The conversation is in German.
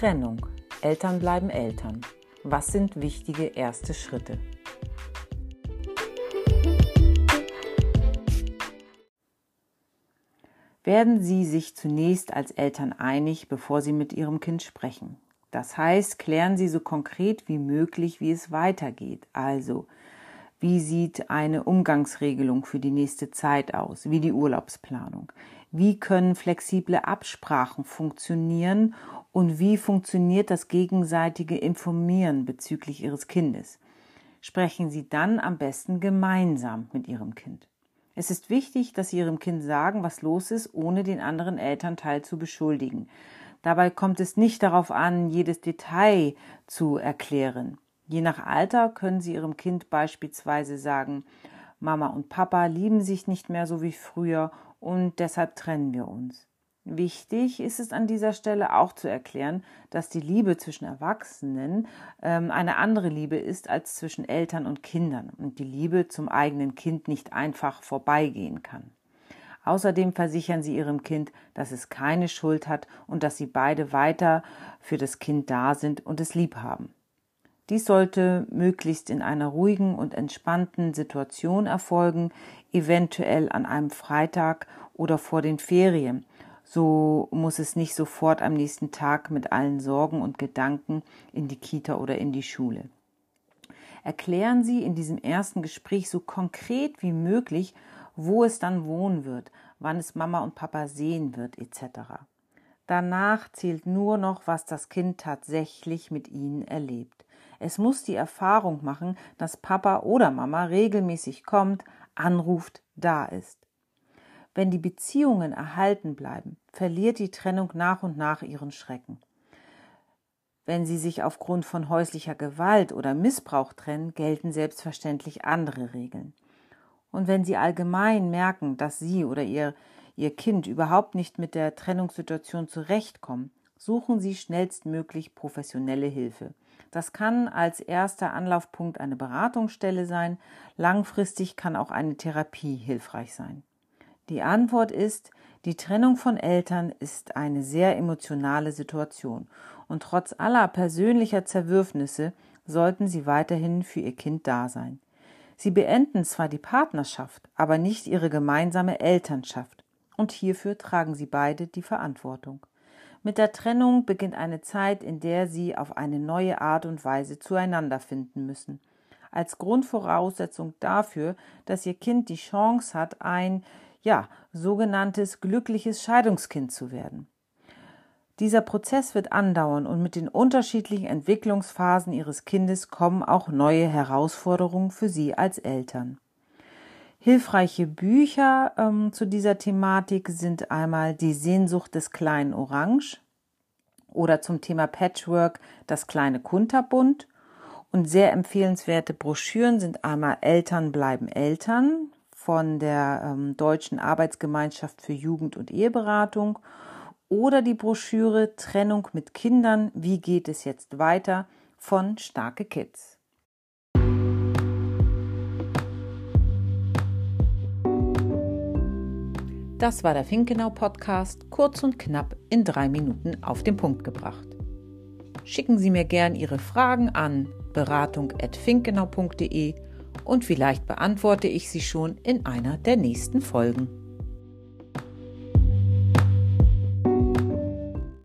Trennung. Eltern bleiben Eltern. Was sind wichtige erste Schritte? Werden Sie sich zunächst als Eltern einig, bevor Sie mit Ihrem Kind sprechen. Das heißt, klären Sie so konkret wie möglich, wie es weitergeht. Also, wie sieht eine Umgangsregelung für die nächste Zeit aus? Wie die Urlaubsplanung? Wie können flexible Absprachen funktionieren und wie funktioniert das gegenseitige Informieren bezüglich Ihres Kindes? Sprechen Sie dann am besten gemeinsam mit Ihrem Kind. Es ist wichtig, dass Sie Ihrem Kind sagen, was los ist, ohne den anderen Elternteil zu beschuldigen. Dabei kommt es nicht darauf an, jedes Detail zu erklären. Je nach Alter können Sie Ihrem Kind beispielsweise sagen, Mama und Papa lieben sich nicht mehr so wie früher und deshalb trennen wir uns. Wichtig ist es an dieser Stelle auch zu erklären, dass die Liebe zwischen Erwachsenen ähm, eine andere Liebe ist als zwischen Eltern und Kindern und die Liebe zum eigenen Kind nicht einfach vorbeigehen kann. Außerdem versichern sie ihrem Kind, dass es keine Schuld hat und dass sie beide weiter für das Kind da sind und es lieb haben. Dies sollte möglichst in einer ruhigen und entspannten Situation erfolgen, eventuell an einem Freitag oder vor den Ferien. So muss es nicht sofort am nächsten Tag mit allen Sorgen und Gedanken in die Kita oder in die Schule. Erklären Sie in diesem ersten Gespräch so konkret wie möglich, wo es dann wohnen wird, wann es Mama und Papa sehen wird, etc. Danach zählt nur noch, was das Kind tatsächlich mit Ihnen erlebt. Es muss die Erfahrung machen, dass Papa oder Mama regelmäßig kommt, anruft, da ist. Wenn die Beziehungen erhalten bleiben, verliert die Trennung nach und nach ihren Schrecken. Wenn sie sich aufgrund von häuslicher Gewalt oder Missbrauch trennen, gelten selbstverständlich andere Regeln. Und wenn sie allgemein merken, dass sie oder ihr, ihr Kind überhaupt nicht mit der Trennungssituation zurechtkommen, suchen sie schnellstmöglich professionelle Hilfe. Das kann als erster Anlaufpunkt eine Beratungsstelle sein, langfristig kann auch eine Therapie hilfreich sein. Die Antwort ist, die Trennung von Eltern ist eine sehr emotionale Situation und trotz aller persönlicher Zerwürfnisse sollten Sie weiterhin für Ihr Kind da sein. Sie beenden zwar die Partnerschaft, aber nicht ihre gemeinsame Elternschaft, und hierfür tragen Sie beide die Verantwortung. Mit der Trennung beginnt eine Zeit, in der sie auf eine neue Art und Weise zueinander finden müssen. Als Grundvoraussetzung dafür, dass ihr Kind die Chance hat, ein, ja, sogenanntes glückliches Scheidungskind zu werden. Dieser Prozess wird andauern und mit den unterschiedlichen Entwicklungsphasen ihres Kindes kommen auch neue Herausforderungen für sie als Eltern. Hilfreiche Bücher ähm, zu dieser Thematik sind einmal Die Sehnsucht des kleinen Orange oder zum Thema Patchwork Das kleine Kunterbund. Und sehr empfehlenswerte Broschüren sind einmal Eltern bleiben Eltern von der ähm, Deutschen Arbeitsgemeinschaft für Jugend- und Eheberatung oder die Broschüre Trennung mit Kindern, wie geht es jetzt weiter von Starke Kids. Das war der Finkenau Podcast, kurz und knapp in drei Minuten auf den Punkt gebracht. Schicken Sie mir gern Ihre Fragen an beratung.finkenau.de und vielleicht beantworte ich sie schon in einer der nächsten Folgen.